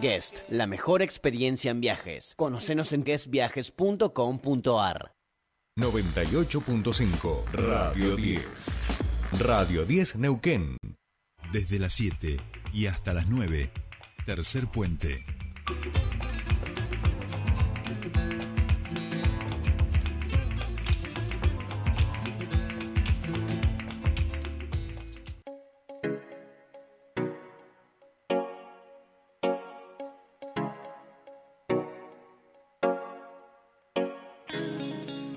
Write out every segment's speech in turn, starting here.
Guest, la mejor experiencia en viajes. Conocenos en guestviajes.com.ar. 98.5 Radio 10. Radio 10 Neuquén. Desde las 7 y hasta las 9. Tercer puente.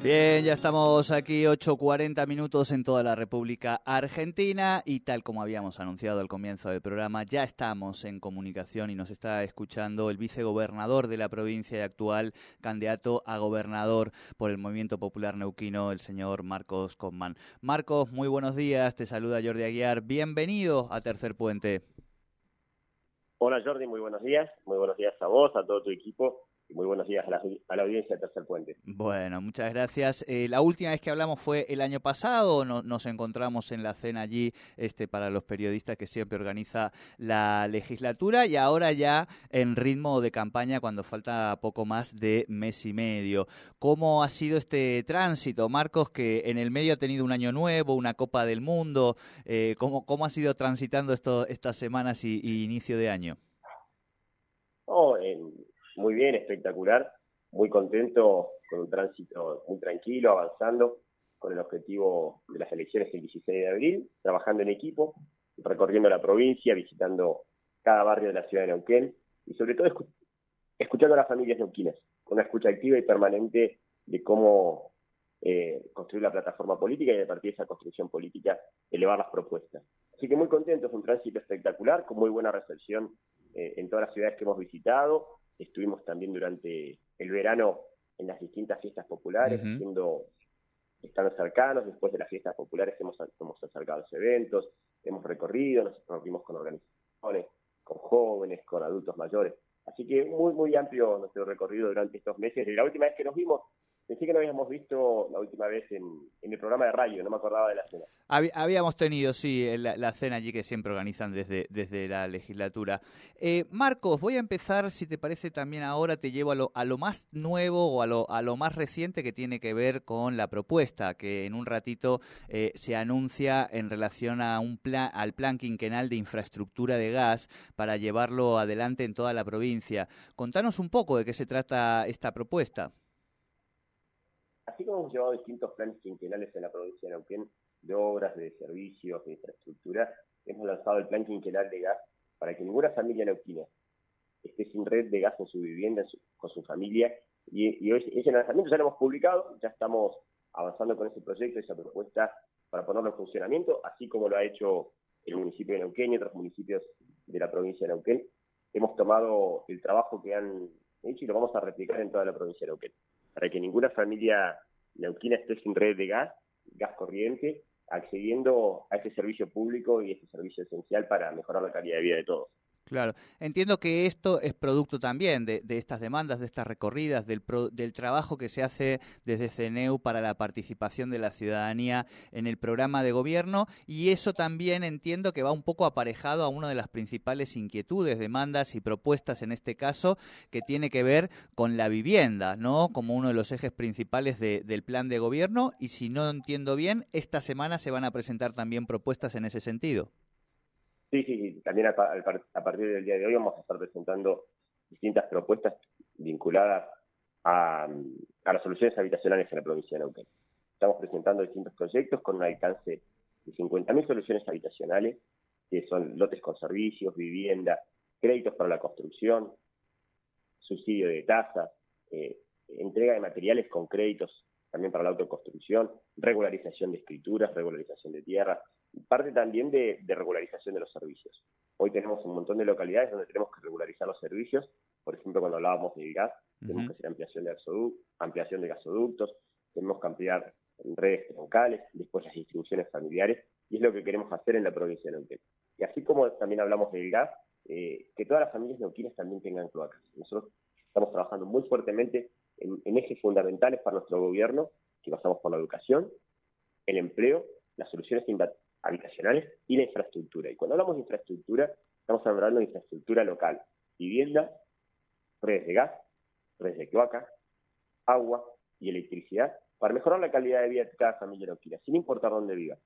Bien, ya estamos aquí 8.40 minutos en toda la República Argentina y tal como habíamos anunciado al comienzo del programa, ya estamos en comunicación y nos está escuchando el vicegobernador de la provincia y actual candidato a gobernador por el Movimiento Popular Neuquino, el señor Marcos Conman. Marcos, muy buenos días, te saluda Jordi Aguiar, bienvenido a Tercer Puente. Hola Jordi, muy buenos días, muy buenos días a vos, a todo tu equipo muy buenos días a la, audiencia de Tercer Puente. Bueno, muchas gracias. Eh, la última vez que hablamos fue el año pasado, nos encontramos en la cena allí este, para los periodistas que siempre organiza la legislatura y ahora ya en ritmo de campaña cuando falta poco más de mes y medio. ¿Cómo ha sido este tránsito, Marcos, que en el medio ha tenido un año nuevo, una Copa del Mundo? Eh, ¿cómo, ¿Cómo ha sido transitando esto, estas semanas y, inicio de año? Oh, en muy bien, espectacular, muy contento, con un tránsito muy tranquilo, avanzando con el objetivo de las elecciones el 16 de abril, trabajando en equipo, recorriendo la provincia, visitando cada barrio de la ciudad de Neuquén y sobre todo escuchando a las familias neuquinas, con una escucha activa y permanente de cómo eh, construir la plataforma política y a partir de esa construcción política elevar las propuestas. Así que muy contento, es un tránsito espectacular, con muy buena recepción eh, en todas las ciudades que hemos visitado, Estuvimos también durante el verano en las distintas fiestas populares, haciendo, estando cercanos, después de las fiestas populares hemos, hemos acercado a los eventos, hemos recorrido, nos reunimos con organizaciones, con jóvenes, con adultos mayores. Así que muy, muy amplio nuestro recorrido durante estos meses. Y la última vez que nos vimos Pensé que no habíamos visto la última vez en, el programa de radio, no me acordaba de la cena. habíamos tenido, sí, la, cena allí que siempre organizan desde, desde la legislatura. Eh, Marcos, voy a empezar, si te parece también ahora, te llevo a lo, a lo más nuevo o a lo, a lo más reciente que tiene que ver con la propuesta que en un ratito eh, se anuncia en relación a un plan, al plan quinquenal de infraestructura de gas para llevarlo adelante en toda la provincia. Contanos un poco de qué se trata esta propuesta así como hemos llevado distintos planes quinquenales en la provincia de Neuquén, de obras, de servicios, de infraestructura, hemos lanzado el plan quinquenal de gas para que ninguna familia neuquina esté sin red de gas en su vivienda, con su familia. Y, ese lanzamiento ya lo hemos publicado, ya estamos avanzando con ese proyecto, esa propuesta para ponerlo en funcionamiento, así como lo ha hecho el municipio de Neuquén y otros municipios de la provincia de Neuquén. Hemos tomado el trabajo que han hecho y lo vamos a replicar en toda la provincia de Neuquén, para que ninguna familia Neuquina esté sin red de gas, gas corriente, accediendo a ese servicio público y ese servicio esencial para mejorar la calidad de vida de todos. Claro, entiendo que esto es producto también de, estas demandas, de estas recorridas, del, del, trabajo que se hace desde CNEU para la participación de la ciudadanía en el programa de gobierno y eso también entiendo que va un poco aparejado a una de las principales inquietudes, demandas y propuestas en este caso que tiene que ver con la vivienda, ¿no? Como uno de los ejes principales del plan de gobierno y si no entiendo bien, esta semana se van a presentar también propuestas en ese sentido. Sí, sí, sí. También a, partir del día de hoy vamos a estar presentando distintas propuestas vinculadas a, las soluciones habitacionales en la provincia de Neuquén. Estamos presentando distintos proyectos con un alcance de 50.000 soluciones habitacionales, que son lotes con servicios, vivienda, créditos para la construcción, subsidio de tasas, eh, entrega de materiales con créditos también para la autoconstrucción, regularización de escrituras, regularización de tierra, parte también de, regularización de los servicios. Hoy tenemos un montón de localidades donde tenemos que regularizar los servicios, por ejemplo, cuando hablábamos del gas, tenemos que hacer ampliación de, ampliación de gasoductos, tenemos que ampliar redes troncales, después las distribuciones familiares, y es lo que queremos hacer en la provincia de Neuquén. Y así como también hablamos del gas, eh, que todas las familias neuquinas también tengan cloacas. Nosotros estamos trabajando muy fuertemente en, ejes fundamentales para nuestro gobierno, que pasamos por la educación, el empleo, las soluciones habitacionales y la infraestructura. Y cuando hablamos de infraestructura, estamos hablando de infraestructura local, vivienda, redes de gas, redes de cloaca, agua y electricidad para mejorar la calidad de vida de cada familia neuquina, sin importar dónde viva.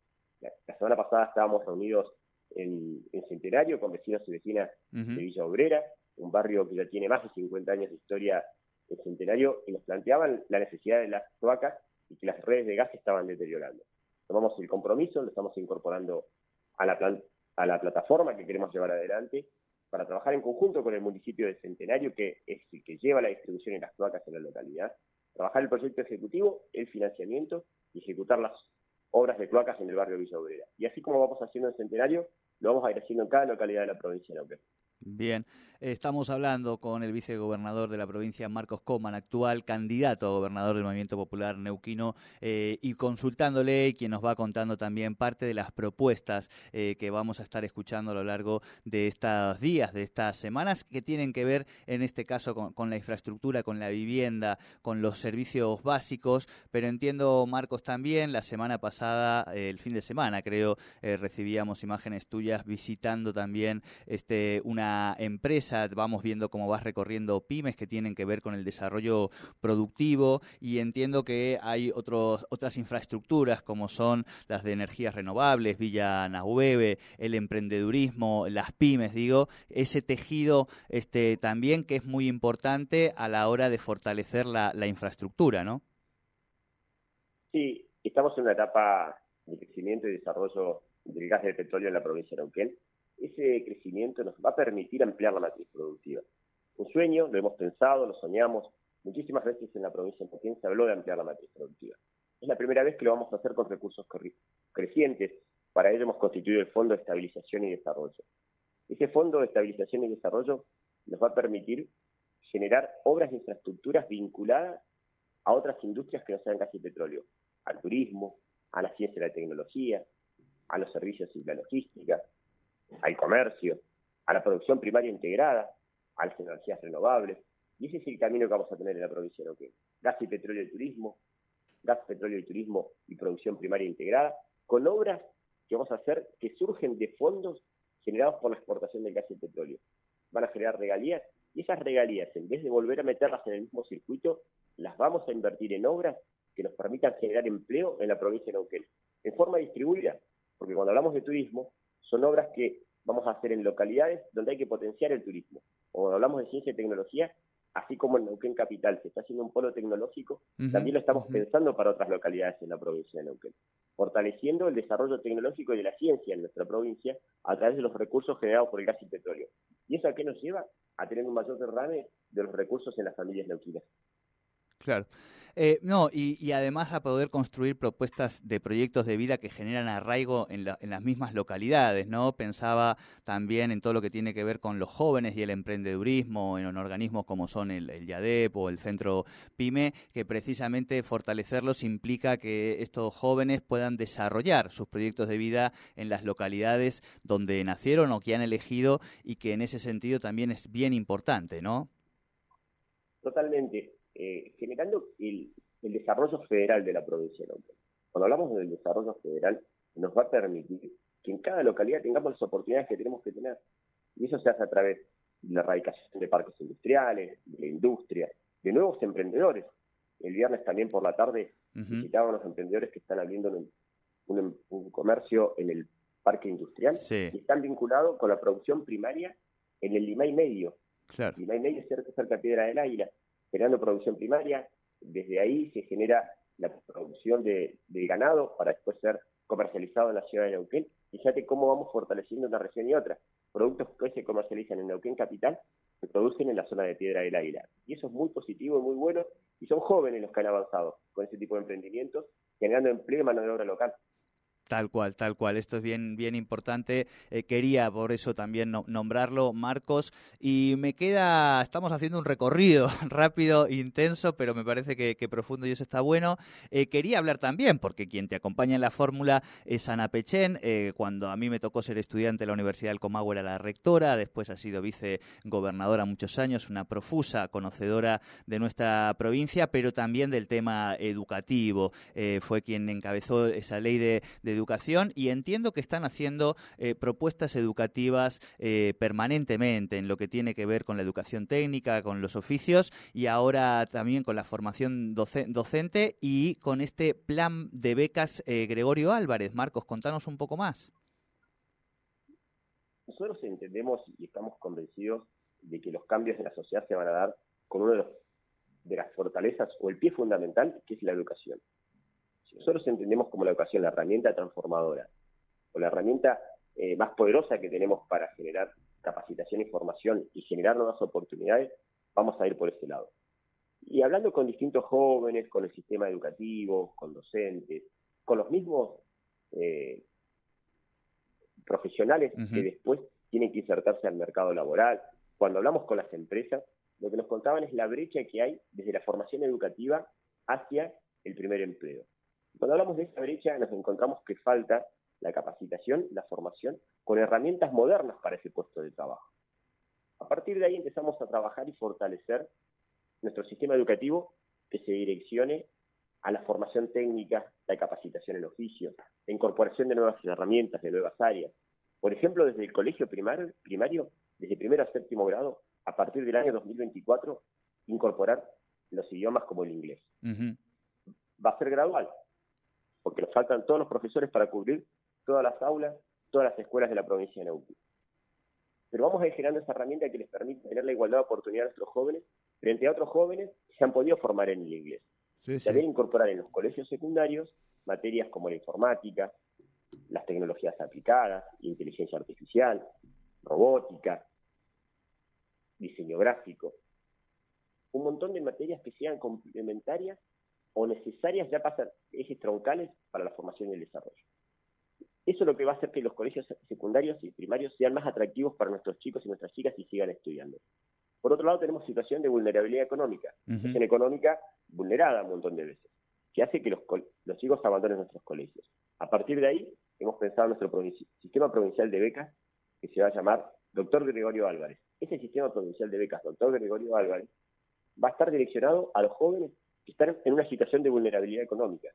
La, semana pasada estábamos reunidos en, Centenario con vecinos y vecinas de Villa Obrera, un barrio que ya tiene más de 50 años de historia en Centenario, y nos planteaban la necesidad de las cloacas y que las redes de gas estaban deteriorando. Tomamos el compromiso, lo estamos incorporando a la, a la plataforma que queremos llevar adelante para trabajar en conjunto con el municipio de Centenario, que es el que lleva la distribución de las cloacas en la localidad, trabajar el proyecto ejecutivo, el financiamiento y ejecutar las obras de cloacas en el barrio Villa Obrera. Y así como vamos haciendo en Centenario, lo vamos a ir haciendo en cada localidad de la provincia de Neuquén. Bien, estamos hablando con el vicegobernador de la provincia, Marcos Coman, actual candidato a gobernador del Movimiento Popular Neuquino, eh, y consultándole, quien nos va contando también parte de las propuestas eh, que vamos a estar escuchando a lo largo de estos días, de estas semanas, que tienen que ver en este caso con, la infraestructura, con la vivienda, con los servicios básicos, pero entiendo, Marcos, también, la semana pasada, eh, el fin de semana creo, recibíamos imágenes tuyas visitando también este una empresa, vamos viendo cómo vas recorriendo pymes que tienen que ver con el desarrollo productivo y entiendo que hay otros, otras infraestructuras como son las de energías renovables, Villa Nahueve, el emprendedurismo, las pymes, digo, ese tejido este, también que es muy importante a la hora de fortalecer la, infraestructura, ¿no? Sí, estamos en una etapa de crecimiento y desarrollo del gas de petróleo en la provincia de Neuquén ese crecimiento nos va a permitir ampliar la matriz productiva. Un sueño, lo hemos pensado, lo soñamos. Muchísimas veces en la provincia de se habló de ampliar la matriz productiva. Es la primera vez que lo vamos a hacer con recursos crecientes. Para ello hemos constituido el Fondo de Estabilización y Desarrollo. Ese Fondo de Estabilización y Desarrollo nos va a permitir generar obras de infraestructuras vinculadas a otras industrias que no sean casi petróleo, al turismo, a la ciencia y la tecnología, a los servicios y la logística, al comercio, a la producción primaria integrada, a las energías renovables. Y ese es el camino que vamos a tener en la provincia de Neuquén. Gas y petróleo y turismo, gas, petróleo y turismo y producción primaria integrada, con obras que vamos a hacer que surgen de fondos generados por la exportación del gas y petróleo. Van a generar regalías y esas regalías, en vez de volver a meterlas en el mismo circuito, las vamos a invertir en obras que nos permitan generar empleo en la provincia de Neuquén, en forma distribuida, porque cuando hablamos de turismo, son obras que vamos a hacer en localidades donde hay que potenciar el turismo. O hablamos de ciencia y tecnología, así como en Neuquén Capital se está haciendo un polo tecnológico, también lo estamos pensando para otras localidades en la provincia de Neuquén, fortaleciendo el desarrollo tecnológico y de la ciencia en nuestra provincia a través de los recursos generados por el gas y petróleo. ¿Y eso a qué nos lleva? A tener un mayor derrame de los recursos en las familias neuquinas. Claro. Eh, no, y, además a poder construir propuestas de proyectos de vida que generan arraigo en, las mismas localidades, ¿no? Pensaba también en todo lo que tiene que ver con los jóvenes y el emprendedurismo, en organismos como son el, el YADEP o el Centro PYME, que precisamente fortalecerlos implica que estos jóvenes puedan desarrollar sus proyectos de vida en las localidades donde nacieron o que han elegido y que en ese sentido también es bien importante, ¿no? Totalmente eh, generando el, desarrollo federal de la provincia de Neuquén. Cuando hablamos del desarrollo federal, nos va a permitir que en cada localidad tengamos las oportunidades que tenemos que tener. Y eso se hace a través de la erradicación de parques industriales, de la industria, de nuevos emprendedores. El viernes también por la tarde visitaban los emprendedores que están abriendo un, comercio en el parque industrial y están vinculados con la producción primaria en el Limay Medio. Claro. Limay Medio es cerca, cerca de Piedra del Águila generando producción primaria, desde ahí se genera la producción de, ganado para después ser comercializado en la ciudad de Neuquén. Fíjate cómo vamos fortaleciendo una región y otra. Productos que se comercializan en Neuquén Capital se producen en la zona de Piedra del Águila. Y eso es muy positivo y muy bueno. Y son jóvenes los que han avanzado con ese tipo de emprendimientos, generando empleo y mano de obra local. Tal cual, tal cual. Esto es bien, bien importante. Eh, quería por eso también nombrarlo, Marcos. Y me queda, estamos haciendo un recorrido rápido, intenso, pero me parece que, profundo y eso está bueno. Eh, quería hablar también, porque quien te acompaña en la fórmula es Ana Pechen. Eh, cuando a mí me tocó ser estudiante en la Universidad del Comahue era la rectora, después ha sido vicegobernadora muchos años, una profusa conocedora de nuestra provincia, pero también del tema educativo. fue quien encabezó esa ley de, de educación y entiendo que están haciendo eh, propuestas educativas eh, permanentemente en lo que tiene que ver con la educación técnica, con los oficios y ahora también con la formación docente y con este plan de becas Gregorio Álvarez. Marcos, contanos un poco más. Nosotros entendemos y estamos convencidos de que los cambios en la sociedad se van a dar con uno de, los, de las fortalezas o el pie fundamental, que es la educación. Nosotros entendemos como la educación la herramienta transformadora o la herramienta eh, más poderosa que tenemos para generar capacitación y formación y generar nuevas oportunidades, vamos a ir por ese lado. Y hablando con distintos jóvenes, con el sistema educativo, con docentes, con los mismos eh, profesionales que después tienen que insertarse al mercado laboral. Cuando hablamos con las empresas, lo que nos contaban es la brecha que hay desde la formación educativa hacia el primer empleo. Cuando hablamos de esa brecha, nos encontramos que falta la capacitación, la formación, con herramientas modernas para ese puesto de trabajo. A partir de ahí empezamos a trabajar y fortalecer nuestro sistema educativo que se direccione a la formación técnica, la capacitación en oficio, la incorporación de nuevas herramientas, de nuevas áreas. Por ejemplo, desde el colegio primario, primario desde primero a séptimo grado, a partir del año 2024, incorporar los idiomas como el inglés. Va a ser gradual, porque nos faltan todos los profesores para cubrir todas las aulas, todas las escuelas de la provincia de Neuquén. Pero vamos a ir generando esa herramienta que les permite tener la igualdad de oportunidad a nuestros jóvenes frente a otros jóvenes que se han podido formar en el inglés. También incorporar en los colegios secundarios materias como la informática, las tecnologías aplicadas, inteligencia artificial, robótica, diseño gráfico. Un montón de materias que sean complementarias o necesarias ya pasan ejes troncales para la formación y el desarrollo. Eso es lo que va a hacer que los colegios secundarios y primarios sean más atractivos para nuestros chicos y nuestras chicas y sigan estudiando. Por otro lado, tenemos situación de vulnerabilidad económica, situación económica vulnerada un montón de veces, que hace que los, los chicos abandonen nuestros colegios. A partir de ahí, hemos pensado en nuestro sistema provincial de becas, que se va a llamar Doctor Gregorio Álvarez. Ese sistema provincial de becas, Doctor Gregorio Álvarez, va a estar direccionado a los jóvenes que están en una situación de vulnerabilidad económica,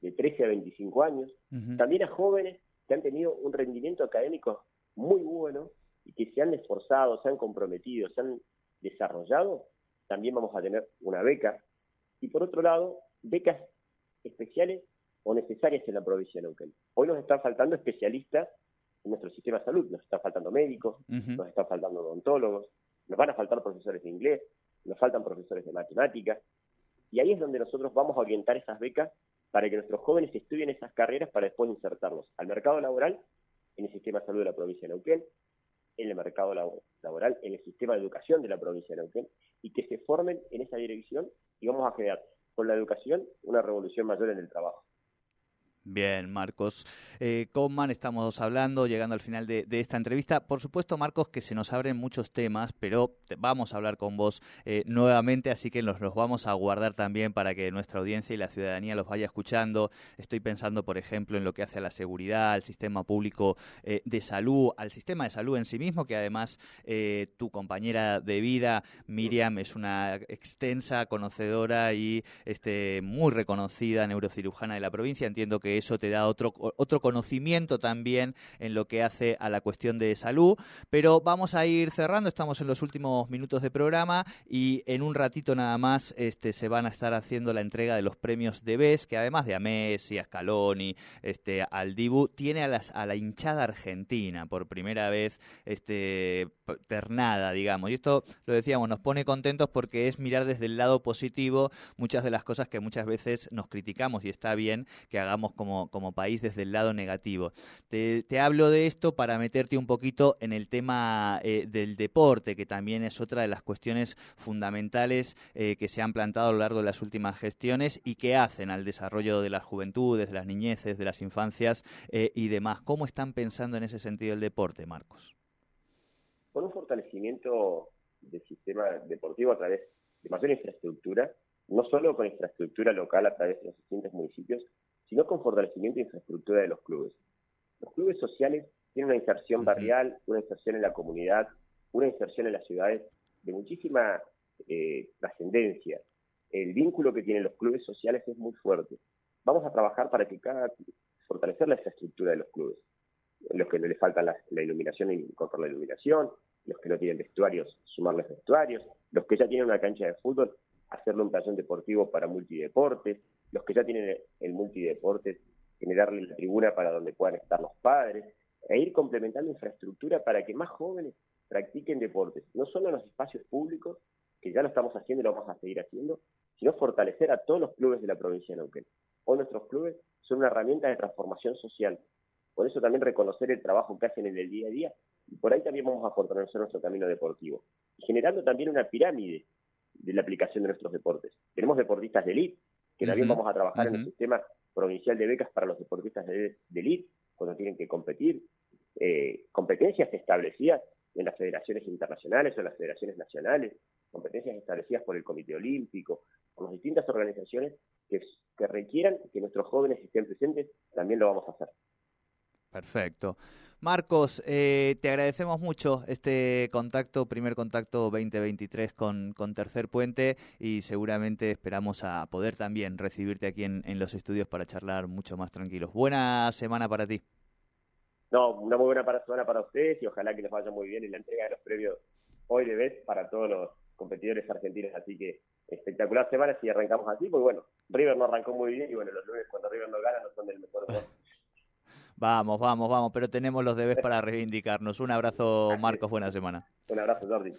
de 13 a 25 años, también a jóvenes que han tenido un rendimiento académico muy bueno y que se han esforzado, se han comprometido, se han desarrollado, también vamos a tener una beca. Y por otro lado, becas especiales o necesarias en la provincia de Neuquén. Hoy nos están faltando especialistas en nuestro sistema de salud, nos están faltando médicos, nos están faltando odontólogos, nos van a faltar profesores de inglés, nos faltan profesores de matemáticas, y ahí es donde nosotros vamos a orientar esas becas para que nuestros jóvenes estudien esas carreras para después insertarlos al mercado laboral en el sistema de salud de la provincia de Neuquén, en el mercado laboral, en el sistema de educación de la provincia de Neuquén, y que se formen en esa dirección y vamos a generar con la educación una revolución mayor en el trabajo. Bien, Marcos. Eh, Conman, estamos hablando, llegando al final de, esta entrevista. Por supuesto, Marcos, que se nos abren muchos temas, pero vamos a hablar con vos eh, nuevamente, así que los, los vamos a guardar también para que nuestra audiencia y la ciudadanía los vaya escuchando. Estoy pensando, por ejemplo, en lo que hace a la seguridad, al sistema público eh, de salud, al sistema de salud en sí mismo, que además eh, tu compañera de vida, Miriam, es una extensa conocedora y este, muy reconocida neurocirujana de la provincia. Entiendo que eso te da otro, otro conocimiento también en lo que hace a la cuestión de salud. Pero vamos a ir cerrando, estamos en los últimos minutos de programa y en un ratito nada más este, se van a estar haciendo la entrega de los premios de BES, que además de a Messi, a Scaloni, este, al tiene a, las, a la hinchada argentina por primera vez este, ternada, digamos. Y esto, lo decíamos, nos pone contentos porque es mirar desde el lado positivo muchas de las cosas que muchas veces nos criticamos y está bien que hagamos como como, país desde el lado negativo. Te, hablo de esto para meterte un poquito en el tema eh, del deporte, que también es otra de las cuestiones fundamentales eh, que se han plantado a lo largo de las últimas gestiones y que hacen al desarrollo de las juventudes, de las niñeces, de las infancias eh, y demás. ¿Cómo están pensando en ese sentido el deporte, Marcos? Con un fortalecimiento del sistema deportivo a través de mayor infraestructura, no solo con infraestructura local a través de los distintos municipios, sino con fortalecimiento de infraestructura de los clubes. Los clubes sociales tienen una inserción barrial, una inserción en la comunidad, una inserción en las ciudades de muchísima eh, trascendencia. El vínculo que tienen los clubes sociales es muy fuerte. Vamos a trabajar para que cada fortalecer la infraestructura de los clubes. Los que no les falta la, iluminación, incorporar la iluminación, los que no tienen vestuarios, sumarles vestuarios, los que ya tienen una cancha de fútbol, hacerle un playón deportivo para multideportes, los que ya tienen el multideportes, generarle la tribuna para donde puedan estar los padres, e ir complementando infraestructura para que más jóvenes practiquen deportes, no solo en los espacios públicos, que ya lo estamos haciendo y lo vamos a seguir haciendo, sino fortalecer a todos los clubes de la provincia de Neuquén. Hoy nuestros clubes son una herramienta de transformación social. Por eso también reconocer el trabajo que hacen en el día a día y por ahí también vamos a fortalecer nuestro camino deportivo. Y generando también una pirámide de la aplicación de nuestros deportes. Tenemos deportistas de elite, que también vamos a trabajar en el sistema provincial de becas para los deportistas de, elite, cuando tienen que competir. Eh, competencias establecidas en las federaciones internacionales o en las federaciones nacionales, competencias establecidas por el Comité Olímpico, por las distintas organizaciones que, que requieran que nuestros jóvenes estén presentes, también lo vamos a hacer. Perfecto. Marcos, eh, te agradecemos mucho este contacto, primer contacto 2023 con, con, Tercer Puente y seguramente esperamos a poder también recibirte aquí en, en los estudios para charlar mucho más tranquilos. Buena semana para ti. No, una muy buena semana para ustedes y ojalá que les vaya muy bien en la entrega de los premios hoy de vez para todos los competidores argentinos. Así que espectacular semana si arrancamos así, pues bueno, River no arrancó muy bien y bueno, los lunes cuando River no gana no son del mejor Vamos, vamos, vamos, pero tenemos los debes para reivindicarnos. Un abrazo, Marcos, buena semana. Un abrazo, Jordi.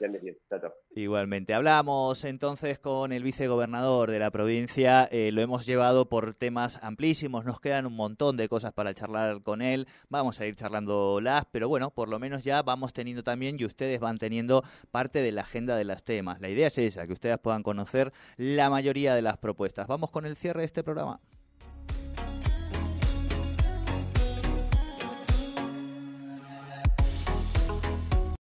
Igualmente. Hablamos entonces con el vicegobernador de la provincia. Eh, lo hemos llevado por temas amplísimos. Nos quedan un montón de cosas para charlar con él. Vamos a ir charlándolas, pero bueno, por lo menos ya vamos teniendo también y ustedes van teniendo parte de la agenda de los temas. La idea es esa, que ustedes puedan conocer la mayoría de las propuestas. Vamos con el cierre de este programa.